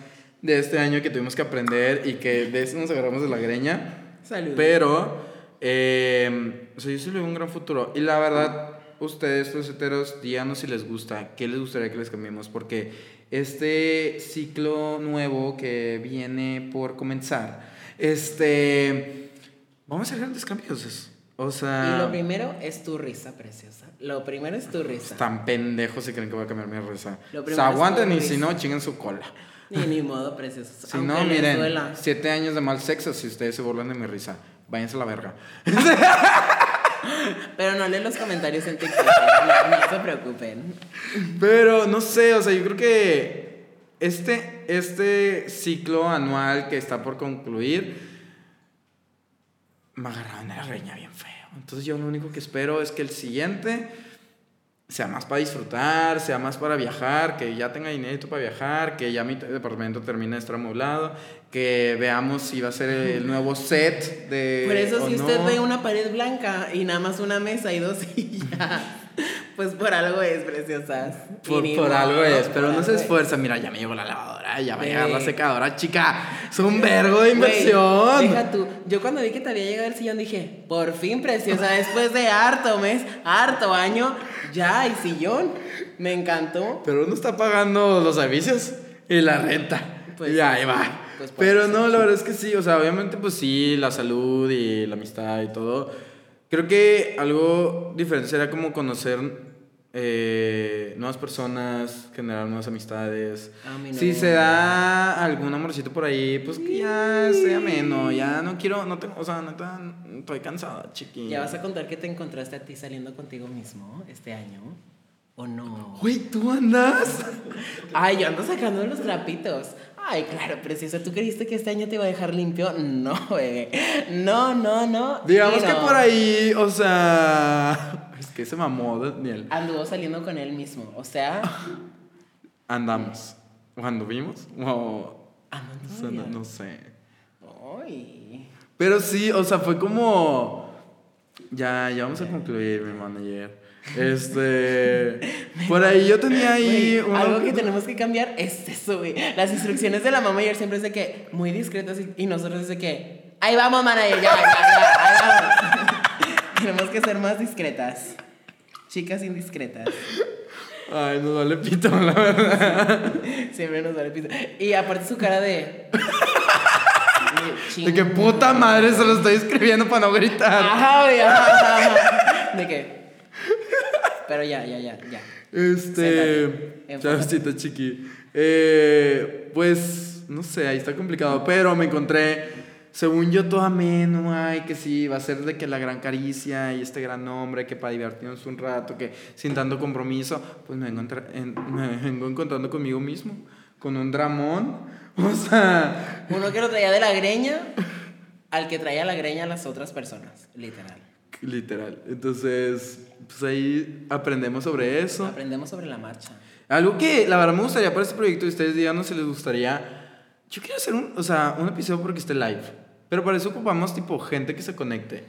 de este año que tuvimos que aprender y que de eso nos agarramos de la greña. Salud. Pero, eh, o sea, yo sí le veo un gran futuro. Y la verdad, ustedes, los heteros, díganos si les gusta, qué les gustaría que les cambiemos, porque este ciclo nuevo que viene por comenzar, este, vamos a hacer grandes cambios. O sea, Y lo primero es tu risa, preciosa. Lo primero es tu risa. están pendejos si creen que voy a cambiar mi risa. Lo Se aguanten y si no, chinguen su cola. Ni, ni modo, preciosa. Si Aunque no, miren, duela. siete años de mal sexo si ustedes se burlan de mi risa. Váyanse a la verga. Pero no leen los comentarios en TikTok. No, se preocupen. Pero no sé, o sea, yo creo que este, este ciclo anual que está por concluir me agarraron en la reña bien feo. Entonces yo lo único que espero es que el siguiente sea más para disfrutar, sea más para viajar, que ya tenga dinero para viajar, que ya mi departamento termine de estar amoblado, que veamos si va a ser el nuevo set de... Por eso, si no. usted ve una pared blanca y nada más una mesa y dos sillas, pues por algo es, preciosas. Por, por algo es, pero no se esfuerza. Mira, ya me llegó la lavadora, ya va a llegar la secadora, chica. Es un vergo de inversión. deja tú. Yo cuando vi que te había llegado el sillón dije, por fin, preciosa, después de harto mes, harto año, ya hay sillón. Me encantó. Pero uno está pagando los servicios y la renta. Pues y ahí va. pues pero no, la verdad es que sí. O sea, obviamente, pues sí, la salud y la amistad y todo. Creo que algo diferente sería como conocer eh, nuevas personas, generar nuevas amistades. A mí no. Si se da algún amorcito por ahí, pues que ya sea menos. Ya no quiero, no tengo, o sea, neta, estoy cansada, chiqui. ¿Ya vas a contar que te encontraste a ti saliendo contigo mismo este año? ¿O no? Güey, ¿tú andas? Ay, yo ando sacando los trapitos. Ay, claro, preciosa. ¿Tú creíste que este año te iba a dejar limpio? No, bebé. No, no, no. Digamos que por ahí, o sea. Es que se mamó, Daniel. Anduvo saliendo con él mismo. O sea, Andamos. ¿O anduvimos? O. andando o sea, no, bien. no sé. Ay. Pero sí, o sea, fue como. Ya, ya vamos a concluir, mi manager. Este. Por ahí yo tenía ahí. Uno algo que tenemos que cambiar es eso, güey. Las instrucciones de la mamá ayer siempre es de que muy discretas y, y nosotros es de que ahí vamos, manager, ya, ya, ya, tenemos que ser más discretas. Chicas indiscretas. Ay, nos vale pito, la verdad. Siempre nos da el piso. Y aparte su cara de. De que puta madre se lo estoy escribiendo para no gritar. Ajá, güey, ajá, ajá. De que. Pero ya, ya, ya, ya. Este. Chavecita chiqui. Eh, pues, no sé, ahí está complicado. Pero me encontré, según yo, todo ameno. Ay, que sí, va a ser de que la gran caricia y este gran hombre, que para divertirnos un rato, que sin tanto compromiso. Pues me vengo, entra- en- me vengo encontrando conmigo mismo. Con un dramón. O sea, Uno que lo traía de la greña al que traía la greña a las otras personas, literal. Literal. Entonces, pues ahí aprendemos sobre eso. Aprendemos sobre la marcha. Algo que la verdad me gustaría para este proyecto y ustedes díganos si les gustaría. Yo quiero hacer un, o sea, un episodio porque esté live. Pero para eso ocupamos tipo gente que se conecte.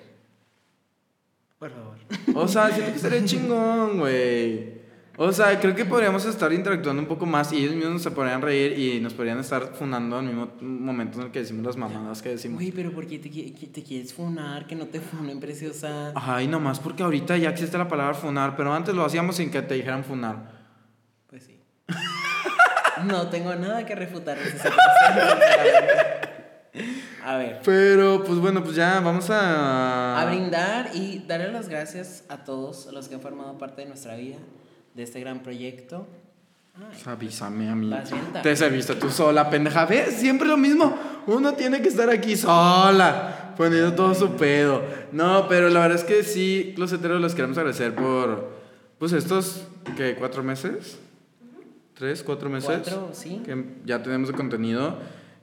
Por favor. O sea, siento que estaría chingón, güey. O sea, creo que podríamos estar interactuando un poco más y ellos mismos se podrían reír y nos podrían estar funando al mismo momento en el que decimos las mamadas que decimos. Uy, pero ¿por qué te, te quieres funar? Que no te funen, preciosa. Ay, nomás porque ahorita ya existe la palabra funar, pero antes lo hacíamos sin que te dijeran funar. Pues sí. No tengo nada que refutar. A ver. Pero, pues bueno, pues ya vamos a... A brindar y darle las gracias a todos los que han formado parte de nuestra vida, de este gran proyecto. Ay, Pues avísame a mí. Te serviste tú sola, pendeja. ¿Ves? Siempre lo mismo. Uno tiene que estar aquí sola, poniendo todo su pedo. No, pero la verdad es que sí, los heteros los queremos agradecer por, pues estos, ¿qué? ¿Cuatro meses? ¿Tres, cuatro meses? Cuatro, sí. Que ya tenemos de contenido.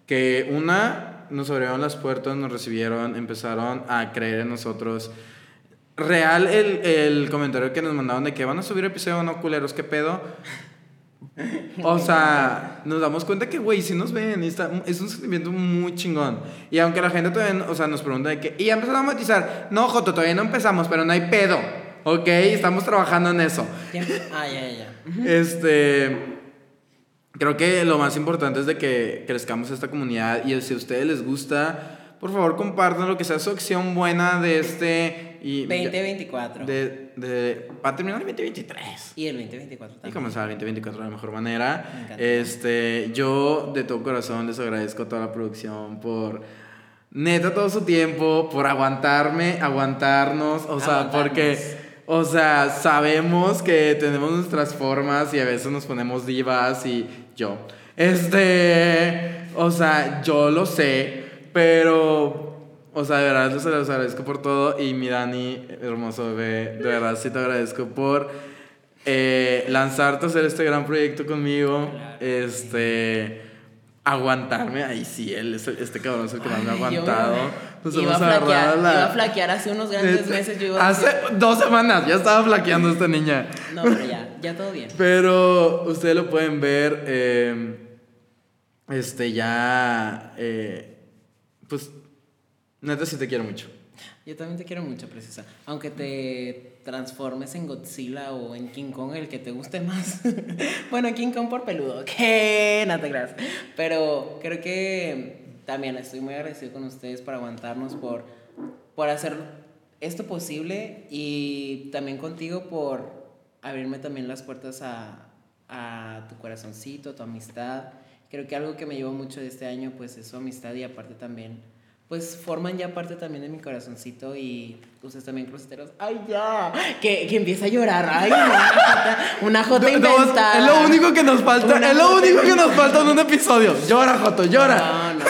Que una, nos abrieron las puertas, nos recibieron, empezaron a creer en nosotros. Real el, el comentario que nos mandaron de que van a subir episodio, no culeros, ¿qué pedo? O sea, nos damos cuenta que, güey, si nos ven, está- es un sentimiento muy chingón. Y aunque la gente todavía, o sea, nos pregunta de que, y ya empezaron a monetizar. No, Joto, todavía no empezamos, pero no hay pedo. Ok, estamos trabajando en eso. Ya- Ah, ya, ya, ya. Este. Creo que lo más importante es de que crezcamos esta comunidad y si a ustedes les gusta, por favor compartan lo que sea su acción buena de este. Y 2024. De, de, para terminar el 2023 Y el 2024 y también. comenzar el 2024 de la mejor Me manera. encanta. Este, yo de todo corazón les agradezco a toda la producción por neta todo su tiempo, por aguantarme, aguantarnos, o sea, porque o sea, sabemos que tenemos nuestras formas y a veces nos ponemos divas y yo. Este, o sea, yo lo sé, pero o sea, de verdad les agradezco por todo y mi Dani, hermoso bebé, de verdad sí te agradezco por eh, lanzarte a hacer este gran proyecto conmigo. Claro. Este. Aguantarme. Ahí sí, él, este cabrón es el que más me ha aguantado. Nos iba, a hemos flaquear, agarrado la- iba a flaquear hace unos grandes meses. Yo iba a Hace dos semanas ya estaba flaqueando esta niña. no, pero ya, ya todo bien. Pero ustedes lo pueden ver. eh, este ya. eh, pues. Neta, sí te quiero mucho. Yo también te quiero mucho, Preciosa. Aunque te transformes en Godzilla o en King Kong, el que te guste más. bueno, King Kong por peludo, que no te creas. Pero creo que también estoy muy agradecido con ustedes por aguantarnos, por, por hacer esto posible y también contigo por abrirme también las puertas a, a tu corazoncito, a tu amistad. Creo que algo que me llevó mucho de este año pues es su amistad y aparte también pues forman ya parte también de mi corazoncito y ustedes también cruceteros. ¡Ay, ya! Que, que empieza a llorar. ¡Ay! Una jota, una jota No, es lo único que nos falta. Una es lo único que nos falta en un episodio. Llora, Joto, llora. No, no.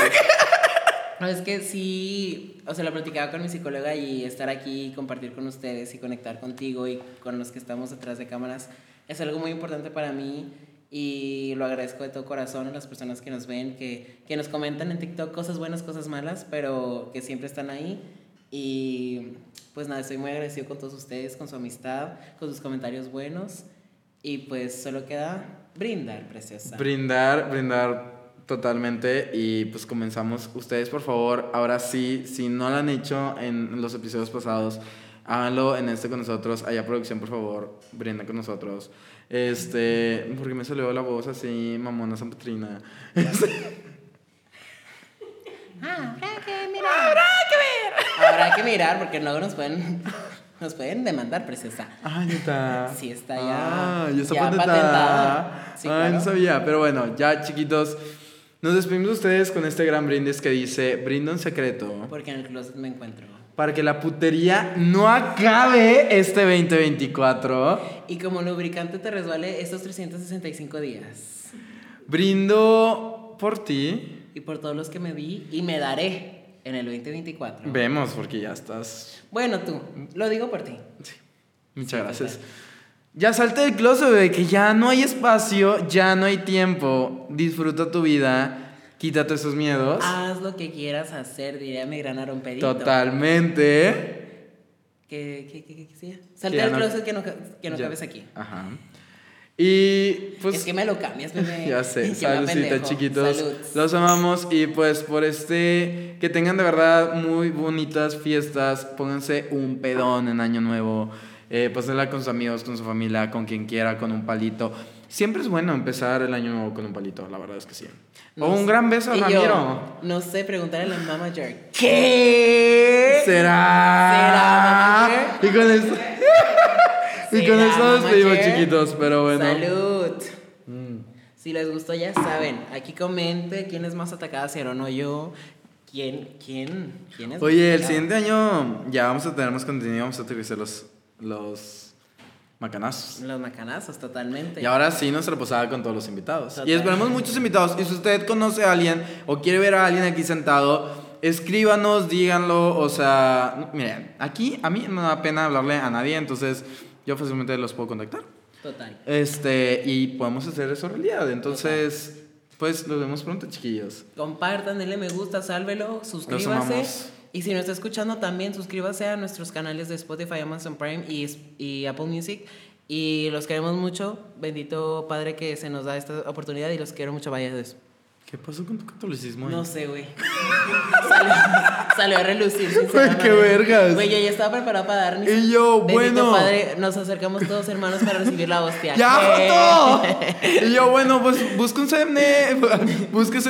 No, es que sí, o sea, lo platicaba con mi psicóloga y estar aquí, y compartir con ustedes y conectar contigo y con los que estamos detrás de cámaras es algo muy importante para mí y lo agradezco de todo corazón a las personas que nos ven, que, que nos comentan en TikTok cosas buenas, cosas malas, pero que siempre están ahí. Y pues nada, estoy muy agradecido con todos ustedes, con su amistad, con sus comentarios buenos. Y pues solo queda brindar, preciosa. Brindar, brindar totalmente y pues comenzamos. Ustedes por favor, ahora sí, si no lo han hecho en los episodios pasados, háganlo en este con nosotros. Allá producción, por favor, brinda con nosotros. Este, porque me salió la voz así, mamona San Petrina. Habrá que mirar. Habrá que ver. Habrá que mirar porque luego nos pueden, nos pueden demandar, preciosa. Ah, neta. Sí, está ya- Ah, ya está ya patentada. Sí, Ay, claro. no sabía. Pero bueno, ya chiquitos. Nos despedimos de ustedes con este gran brindis que dice: Brinda un secreto. Porque en el closet me encuentro. Para que la putería no acabe este 2024. Y como lubricante te resbale estos 365 días. Brindo por ti. Y por todos los que me vi y me daré en el 2024. Vemos, porque ya estás. Bueno, tú, lo digo por ti. Muchas Sí, gracias. total. Ya salte del closet, bebé, que ya no hay espacio, ya no hay tiempo. Disfruta tu vida. Quítate esos miedos. Haz lo que quieras hacer, diría mi gran Pedito. Totalmente. ¿Qué, qué, qué, qué decía? Salte ya del no- closet que no, que no cabes aquí. Ajá. Y pues. es que me lo cambias, bebé. Ya sé, Que saludcita chiquitos. Salud. Los amamos y pues por este, que tengan de verdad muy bonitas fiestas, pónganse un pedón en Año Nuevo, eh, pásenla con sus amigos, con su familia, con quien quiera, con un palito. Siempre es bueno empezar el Año Nuevo con un palito, la verdad es que sí. No o un sé. gran beso a Y yo, Ramiro. no sé, preguntarle a la Mama Jerk. ¿Qué? ¿Será? ¿Será, Y con eso, y con ¿Será, eso despedimos chiquitos, pero bueno. Salud. Mm. Si les gustó, ya saben. Aquí comente quién es más atacada, si o no yo. ¿Quién, quién, quién es más Oye, el siguiente año ya vamos a tener más contenido, vamos a utilizar los, los macanazos. Los macanazos, totalmente. Y ahora sí nuestra posada con todos los invitados. Y esperamos muchos invitados. Y si usted conoce a alguien o quiere ver a alguien aquí sentado, escríbanos, díganlo. O sea, no, miren, aquí a mí no me da pena hablarle a nadie, entonces yo fácilmente los puedo contactar. Total. Este, y podemos hacer eso realidad. Entonces, pues nos vemos pronto, chiquillos. Compartan, denle me gusta, sálvelo, suscríbase. Y si nos está escuchando también, suscríbase a nuestros canales de Spotify, Amazon Prime y, y Apple Music. Y los queremos mucho. Bendito Padre que se nos da esta oportunidad y los quiero mucho. Vaya Dios. ¿Qué pasó con tu catolicismo? ahí? No sé, güey. salió, salió a relucir. Güey, qué vergas. Güey, yo ya estaba preparada para dar Y yo, Bendito bueno. Padre, nos acercamos todos hermanos para recibir la hostia. ¡Ya, Eh. Y yo, bueno, pues búsquense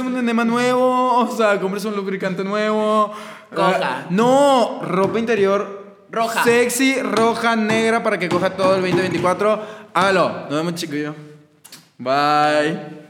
un un enema nuevo, o sea, cómprese un lubricante nuevo. Coja. Eh, no, ropa interior. Roja. Sexy, roja, negra, para que coja todo el 2024. Hágalo. Nos vemos, chiquillo. Bye.